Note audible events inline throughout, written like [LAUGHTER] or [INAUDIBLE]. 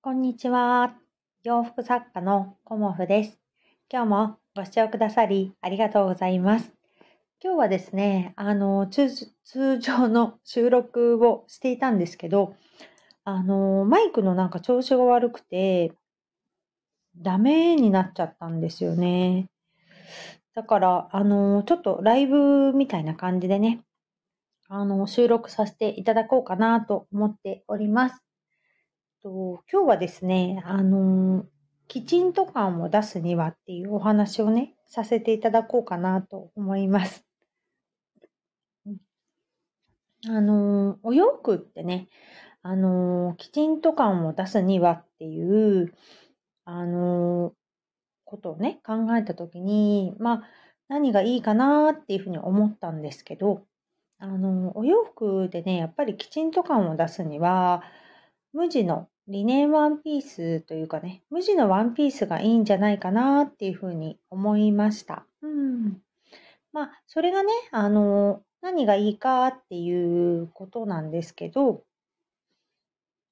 こんにちは。洋服作家のコモフです。今日もご視聴くださりありがとうございます。今日はですね、あの、通常の収録をしていたんですけど、あの、マイクのなんか調子が悪くて、ダメになっちゃったんですよね。だから、あの、ちょっとライブみたいな感じでね、あの、収録させていただこうかなと思っております。と今日はですね、あの、きちんと感を出すにはっていうお話をね、させていただこうかなと思います。あの、お洋服ってね、あの、きちんと感を出すにはっていう、あの、ことをね、考えたときに、まあ、何がいいかなっていうふうに思ったんですけど、あの、お洋服でね、やっぱりきちんと感を出すには、無地のリネンワンピースというかね、無地のワンピースがいいんじゃないかなっていうふうに思いました。うん。まあ、それがね、あの、何がいいかっていうことなんですけど、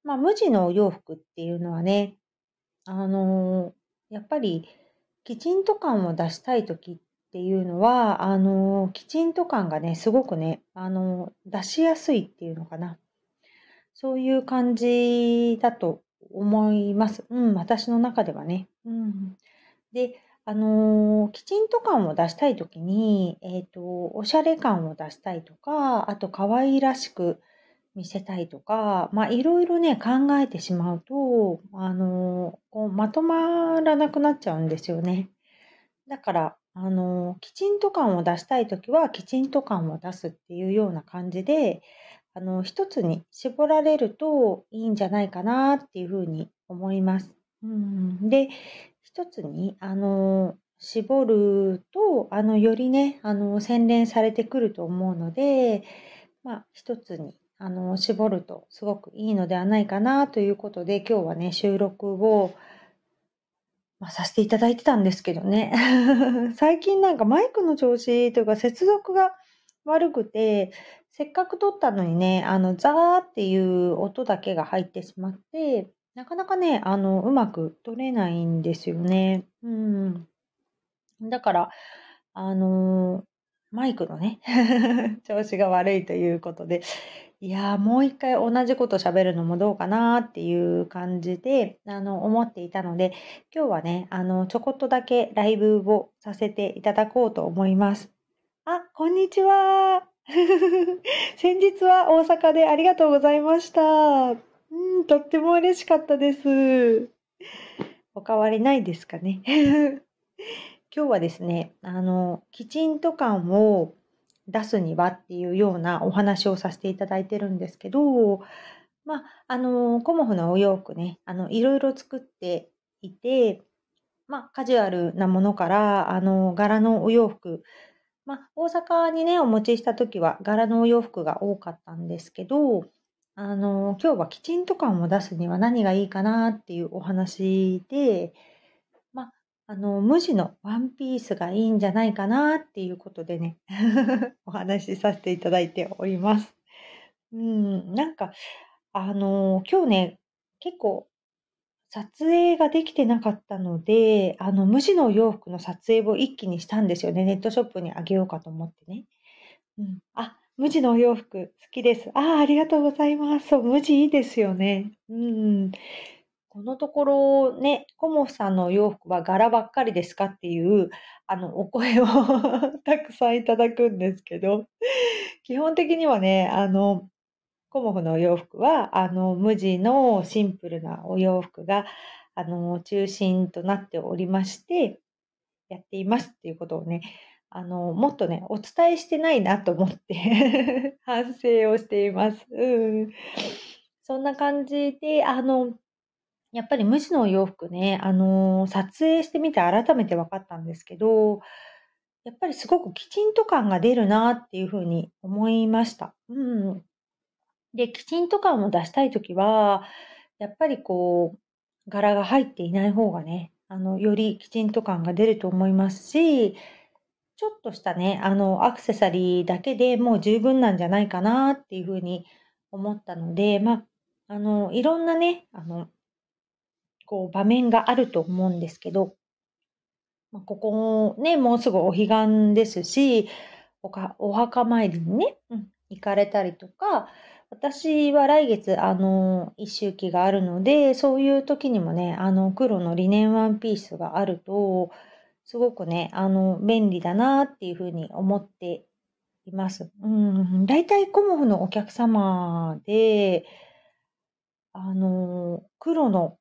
まあ、無地のお洋服っていうのはね、あの、やっぱりきちんと感を出したい時っていうのは、あの、きちんと感がね、すごくね、あの、出しやすいっていうのかな。そういう感じだと思います。うん、私の中ではね。うん。で、あのー、きちんと感を出したいときに、えっ、ー、と、おしゃれ感を出したいとか、あと可愛らしく見せたいとか、まあ、いろいろね、考えてしまうと、あのー、こうまとまらなくなっちゃうんですよね。だから、あのきちんと感を出したいときは、きちんと感を出すっていうような感じで、あの、一つに絞られるといいんじゃないかなっていうふうに思います。うん、で、一つに、あの、絞ると、あの、よりね、あの、洗練されてくると思うので、まあ、一つに、あの、絞るとすごくいいのではないかなということで、今日はね、収録を、まあ、させていただいてたんですけどね。[LAUGHS] 最近なんかマイクの調子というか接続が悪くて、せっかく撮ったのにね、あの、ザーっていう音だけが入ってしまって、なかなかね、あの、うまく取れないんですよね。うん。だから、あのー、マイクのね [LAUGHS] 調子が悪いということで、いやー、もう一回同じこと喋るのもどうかなっていう感じで、あの、思っていたので、今日はね、あの、ちょこっとだけライブをさせていただこうと思います。あ、こんにちは。[LAUGHS] 先日は大阪でありがとうございました。うん、とっても嬉しかったです。お変わりないですかね。[LAUGHS] 今日はですね、あの、きちんと感を出すにはっていうようなお話をさせていただいてるんですけど、まあ、あの、コモフのお洋服ね、あの、いろいろ作っていて、まあ、カジュアルなものから、あの、柄のお洋服、まあ、大阪にね、お持ちした時は柄のお洋服が多かったんですけど、あの、今日はきちんと感を出すには何がいいかなっていうお話で、あの、無地のワンピースがいいんじゃないかなっていうことでね [LAUGHS] お話しさせていただいております。うん、なんか、あの、今日ね、結構撮影ができてなかったので、あの、無地のお洋服の撮影を一気にしたんですよね。ネットショップにあげようかと思ってね。うん。あ、無地のお洋服好きです。ああ、ありがとうございます。そう、無地いいですよね。うん。このところね、コモフさんのお洋服は柄ばっかりですかっていう、あの、お声を [LAUGHS] たくさんいただくんですけど、基本的にはね、あの、コモフのお洋服は、あの、無地のシンプルなお洋服が、あの、中心となっておりまして、やっていますっていうことをね、あの、もっとね、お伝えしてないなと思って [LAUGHS] 反省をしています。うん。そんな感じで、あの、やっぱり無地のお洋服ね、あの、撮影してみて改めて分かったんですけど、やっぱりすごくきちんと感が出るなっていうふうに思いました。うん。で、きちんと感を出したいときは、やっぱりこう、柄が入っていない方がね、あの、よりきちんと感が出ると思いますし、ちょっとしたね、あの、アクセサリーだけでもう十分なんじゃないかなっていうふうに思ったので、まあ、あの、いろんなね、あの、こう、場面があると思うんですけど、まあ、ここね、もうすぐお彼岸ですし、おかお墓参りにね、うん、行かれたりとか、私は来月、あの、一周期があるので、そういう時にもね、あの、黒のリネンワンピースがあると、すごくね、あの、便利だなっていうふうに思っています。うん、大体コモフのお客様で、あの、黒の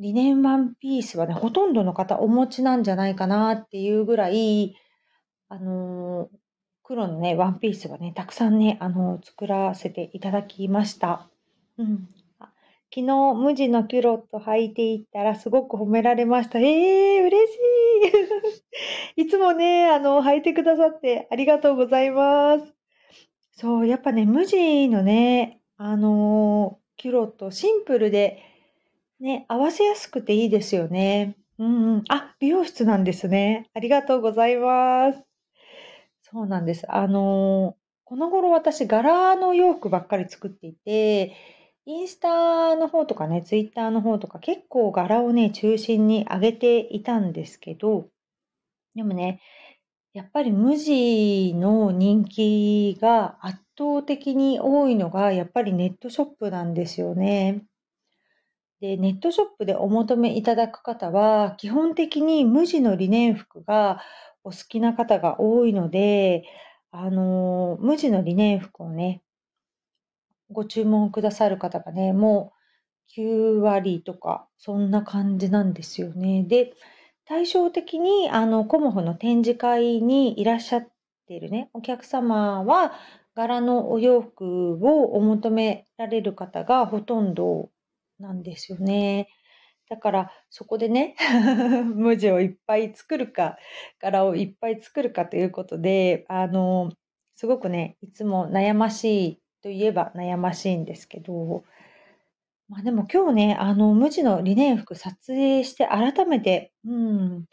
リネンワンピースはね、ほとんどの方お持ちなんじゃないかなっていうぐらい、あの、黒のね、ワンピースがね、たくさんね、あの、作らせていただきました。うん。昨日、無地のキュロット履いていったらすごく褒められました。ええー、嬉しい。[LAUGHS] いつもね、あの、履いてくださってありがとうございます。そう、やっぱね、無地のね、あの、キュロット、シンプルで、ね、合わせやすくていいですよね。うんうん。あ、美容室なんですね。ありがとうございます。そうなんです。あの、この頃私、柄の洋服ばっかり作っていて、インスタの方とかね、ツイッターの方とか結構柄をね、中心に上げていたんですけど、でもね、やっぱり無地の人気が圧倒的に多いのが、やっぱりネットショップなんですよね。で、ネットショップでお求めいただく方は、基本的に無地のリネン服がお好きな方が多いので、あの、無地のリネン服をね、ご注文くださる方がね、もう9割とか、そんな感じなんですよね。で、対照的に、あの、コモフの展示会にいらっしゃっているね、お客様は、柄のお洋服をお求められる方がほとんどなんですよね。だからそこでね [LAUGHS] 無地をいっぱい作るか柄をいっぱい作るかということであのすごくねいつも悩ましいといえば悩ましいんですけど、まあでも今日ね、あの、無地のリネン服撮影して改めて、うん、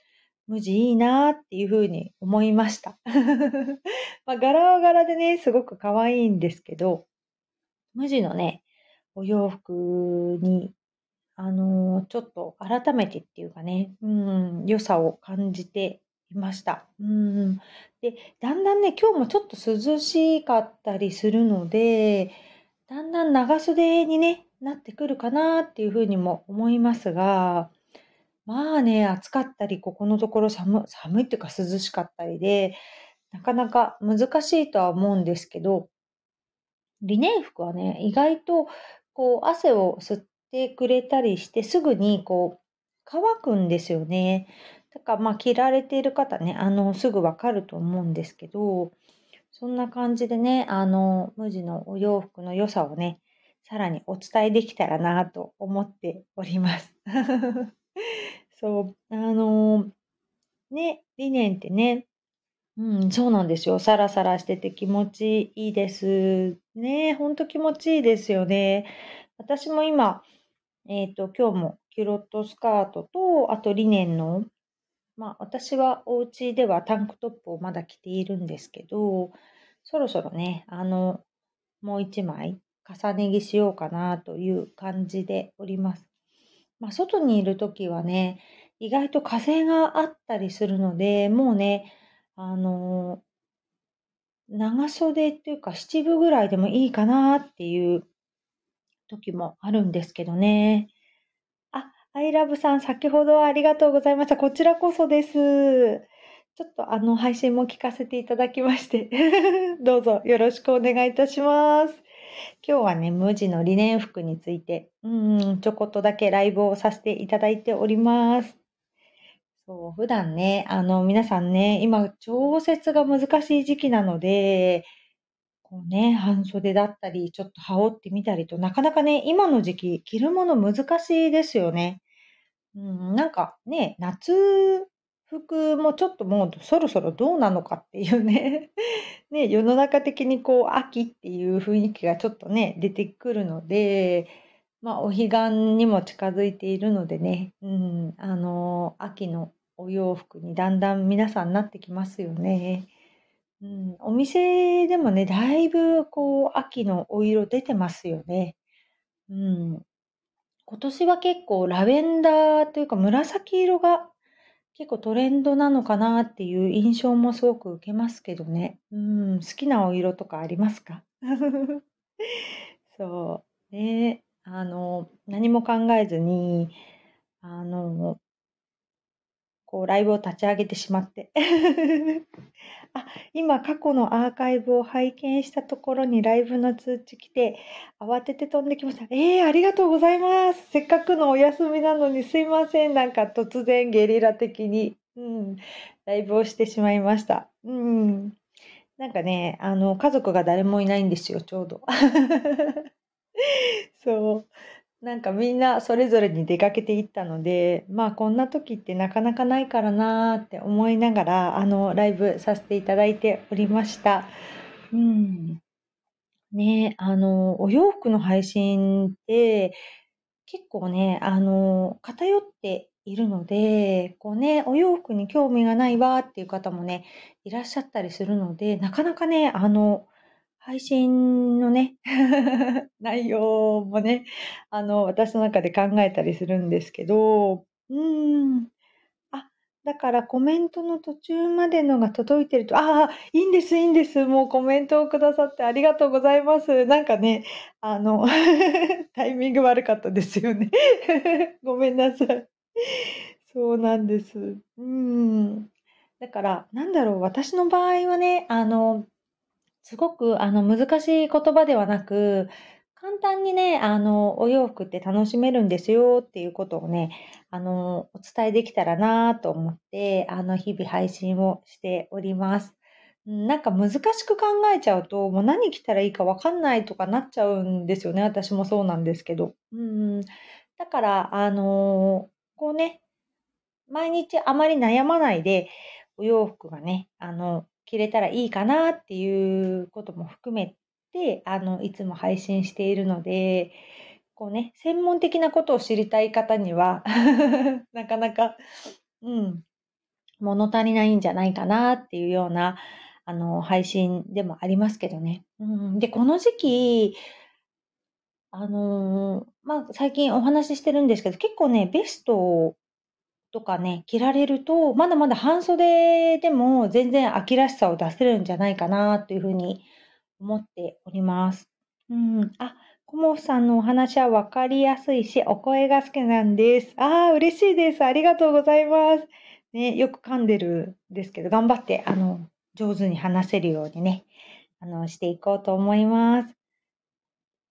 無地いいなっていうふうに思いました。[LAUGHS] まあ柄は柄でね、すごく可愛いんですけど、無地のね、お洋服に、あのちょっと改めてっていうかね、うん、良さを感じていました。うん。で、だんだんね、今日もちょっと涼しかったりするので、だんだん長袖にね、なってくるかなっていうふうにも思いますが、まあね、暑かったり、ここのところ寒寒いっていうか涼しかったりで、なかなか難しいとは思うんですけど、リネン服はね、意外とこう汗を吸ってくれたりして、すぐにこう乾くんですよね。だからまあ着られている方ね、あの、すぐわかると思うんですけど、そんな感じでね、あの、無地のお洋服の良さをね、さらにお伝えできたらなと思っております。[LAUGHS] そう、あの、ね、リネンってね、うん、そうなんですよ。サラサラしてて気持ちいいです。ね、ほんと気持ちいいですよね。私も今、えっ、と、今日もキュロットスカートと、あとリネンのまあ、私はお家ではタンクトップをまだ着ているんですけど、そろそろね、あの、もう一枚重ね着しようかなという感じでおります。まあ、外にいるときはね、意外と風があったりするので、もうね、あの、長袖っていうか七分ぐらいでもいいかなっていう時もあるんですけどね。あアイラブさん、先ほどはありがとうございました。こちらこそです。ちょっとあの配信も聞かせていただきまして [LAUGHS] どうぞよろしくお願いいたします。今日はね、無地のリネン服について、うん、ちょこっとだけライブをさせていただいております。そう、普段ね、あの、皆さんね、今、調節が難しい時期なので、こうね、半袖だったり、ちょっと羽織ってみたりと、なかなかね、今の時期、着るもの難しいですよね。うん、なんかね、夏服もちょっともうそろそろどうなのかっていうね [LAUGHS] ね、世の中的にこう秋っていう雰囲気がちょっとね、出てくるので、まあお彼岸にも近づいているのでね、うん、あの、秋のお洋服にだんだん皆さんなってきますよね。うん、お店でもね、だいぶこう、秋のお色出てますよね。うん。今年は結構ラベンダーというか紫色が結構トレンドなのかなっていう印象もすごく受けますけどね。うん、好きなお色とかありますか？[LAUGHS] そう。ねあの、何も考えずに、あの、こう、ライブを立ち上げてしまって。[LAUGHS] あ、今、過去のアーカイブを拝見したところにライブの通知来て、慌てて飛んできました。えー、ありがとうございます。せっかくのお休みなのにすいません。なんか突然ゲリラ的に、うん、ライブをしてしまいました。うん。なんかね、あの、家族が誰もいないんですよ、ちょうど。[LAUGHS] そう。なんかみんなそれぞれに出かけていったので、まあこんな時ってなかなかないからなーって思いながら、あの、ライブさせていただいておりました。うん。ねあの、お洋服の配信って結構ね、あの、偏っているので、こうね、お洋服に興味がないわっていう方もね、いらっしゃったりするので、なかなかね、あの、配信のね [LAUGHS] 内容もね、あの、私の中で考えたりするんですけど、うん。あ、だからコメントの途中までのが届いてると、ああ、いいんです、いいんです。もうコメントをくださってありがとうございます。なんかね、あの [LAUGHS] タイミング悪かったですよね [LAUGHS] ごめんなさい。そうなんです。うん。だから、なんだろう、私の場合はね、あの、すごく、あの、難しい言葉ではなく、簡単にね、あの、お洋服って楽しめるんですよっていうことをね、あの、お伝えできたらなと思って、あの、日々配信をしております。なんか難しく考えちゃうと、もう何着たらいいかわかんないとかなっちゃうんですよね。私もそうなんですけど。うん。だから、あのこうね、毎日あまり悩まないで、お洋服がね、あの、着れたらいいかなっていうことも含めて、あの、いつも配信しているので、こうね、専門的なことを知りたい方には [LAUGHS] なかなか、うん、物足りないんじゃないかなっていうような、あの、配信でもありますけどね。うん、で、この時期、あのー、まあ、最近お話ししてるんですけど、結構ね、ベストをとかね、着られると、まだまだ半袖でも全然秋らしさを出せるんじゃないかなというふうに思っております。うん。あ、コモフさんのお話は分かりやすいし、お声が好きなんです。ああ、嬉しいです。ありがとうございます。ね、よく噛んでるんですけど、頑張って、あの、上手に話せるようにね、あの、していこうと思います。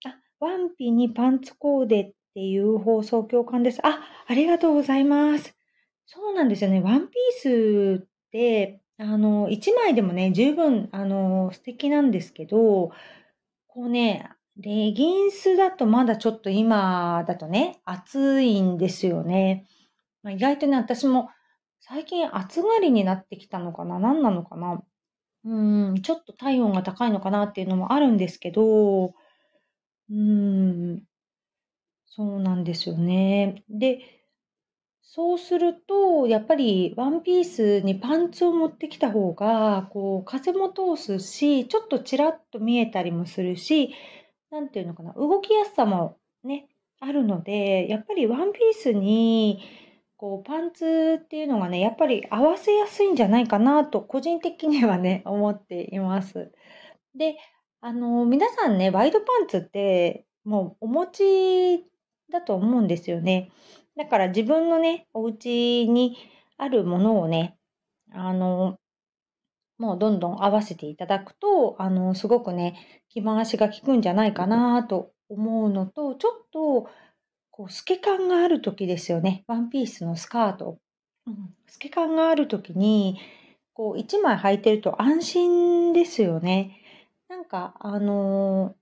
あ、ワンピにパンツコーデっていう放送共感です。あ、ありがとうございます。そうなんですよね。ワンピースって、あの、1枚でもね、十分、あの、素敵なんですけど、こうね、レギンスだとまだちょっと今だとね、暑いんですよね。まあ、意外とね、私も最近暑がりになってきたのかな何なのかなうん、ちょっと体温が高いのかなっていうのもあるんですけど、うん、そうなんですよね。で、そうすると、やっぱりワンピースにパンツを持ってきた方が、こう、風も通すし、ちょっとちらっと見えたりもするし、なんていうのかな、動きやすさもね、あるので、やっぱりワンピースに、こう、パンツっていうのがね、やっぱり合わせやすいんじゃないかなと、個人的にはね、[LAUGHS] 思っています。で、あの、皆さんね、ワイドパンツって、もうお持ちだと思うんですよね。だから自分のね、お家にあるものをね、あの、もうどんどん合わせていただくと、あの、すごくね、着回しが効くんじゃないかなと思うのと、ちょっと、こう、透け感がある時ですよね。ワンピースのスカート。うん、透け感がある時に、こう、一枚履いてると安心ですよね。なんか、あの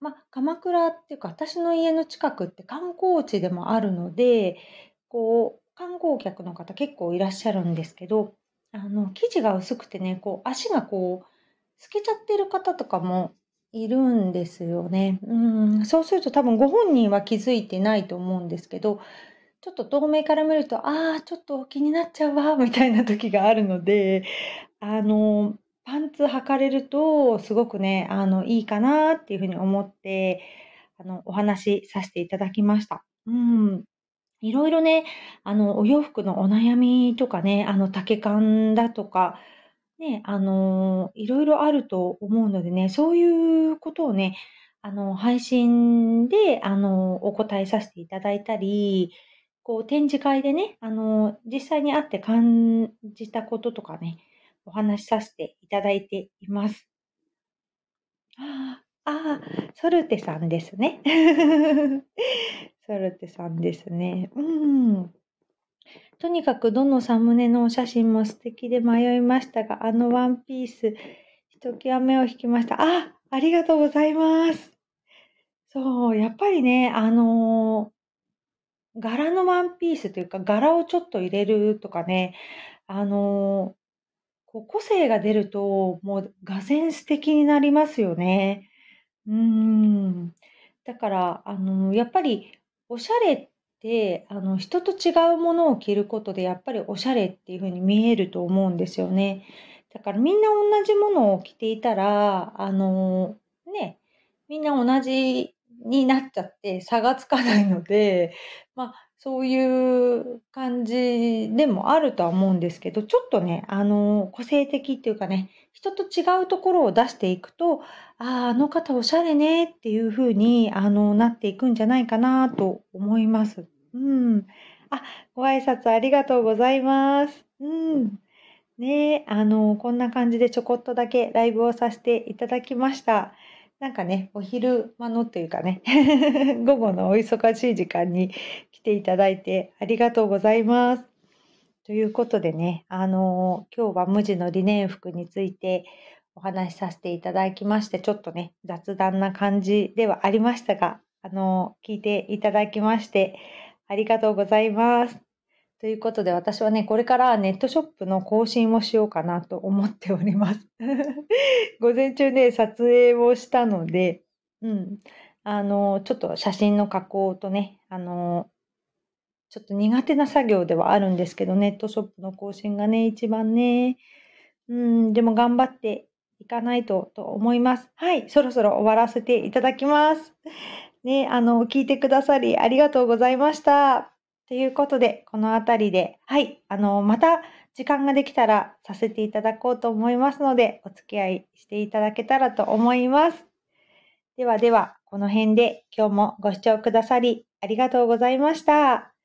ま、鎌倉っていうか、私の家の近くって観光地でもあるので、こう、観光客の方結構いらっしゃるんですけど、あの、生地が薄くてね、こう、足がこう、透けちゃってる方とかもいるんですよね。うん、そうすると多分ご本人は気づいてないと思うんですけど、ちょっと遠目から見ると、ああ、ちょっと気になっちゃうわ、みたいな時があるので、あの、パンツ履かれると、すごくね、あの、いいかなっていうふうに思って、あの、お話しさせていただきました。うん。いろいろね、あの、お洋服のお悩みとかね、あの、丈感だとか、ね、あの、いろいろあると思うのでね、そういうことをね、あの、配信で、あの、お答えさせていただいたり、こう、展示会でね、あの、実際に会って感じたこととかね、お話しさせていただいています。ああ、ソルテさんですね。[LAUGHS] ソルテさんですね。うん。とにかくどのサムネのお写真も素敵で迷いましたが、あのワンピース、ひときわ目を引きました。あ、ありがとうございます。そう、やっぱりね、あのー、柄のワンピースというか、柄をちょっと入れるとかね、あのー、こう個性が出ると、もう、がぜん素敵になりますよね。うーん。だから、あの、やっぱり、おしゃれって、あの、人と違うものを着ることで、やっぱりおしゃれっていう風に見えると思うんですよね。だからみんな同じものを着ていたら、あの、ね、みんな同じになっちゃって差がつかないので、まあ、そういう感じでもあるとは思うんですけど、ちょっとね、あの、個性的っていうかね、人と違うところを出していくと、ああ、あの方おしゃれねっていう風に、あの、なっていくんじゃないかなと思います。うん。あ、ご挨拶ありがとうございます。うん。ねあの、こんな感じでちょこっとだけライブをさせていただきました。なんかね、お昼間のっていうかね、[LAUGHS] 午後のお忙しい時間に来ていただいてありがとうございます。ということでね、あの今日は無地のリネン服についてお話しさせていただきまして、ちょっとね、雑談な感じではありましたが、あの聞いていただきましてありがとうございます。ということで私はね、これからネットショップの更新をしようかなと思っております。[LAUGHS] 午前中ね、撮影をしたので、うん。あの、ちょっと写真の加工とね、あの、ちょっと苦手な作業ではあるんですけど、ネットショップの更新がね、一番ね、うん、でも頑張っていかないとと思います。はい、そろそろ終わらせていただきます。ね、あの、聞いてくださりありがとうございました。ということで、このあたりで、はい、あの、また時間ができたらさせていただこうと思いますので、お付き合いしていただけたらと思います。ではでは、この辺で今日もご視聴くださりありがとうございました。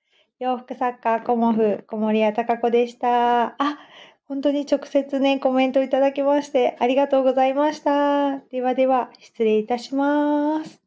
洋服作家コモフ小森屋隆子でした。あ、本当に直接ね、コメントいただきましてありがとうございました。ではでは、失礼いたします。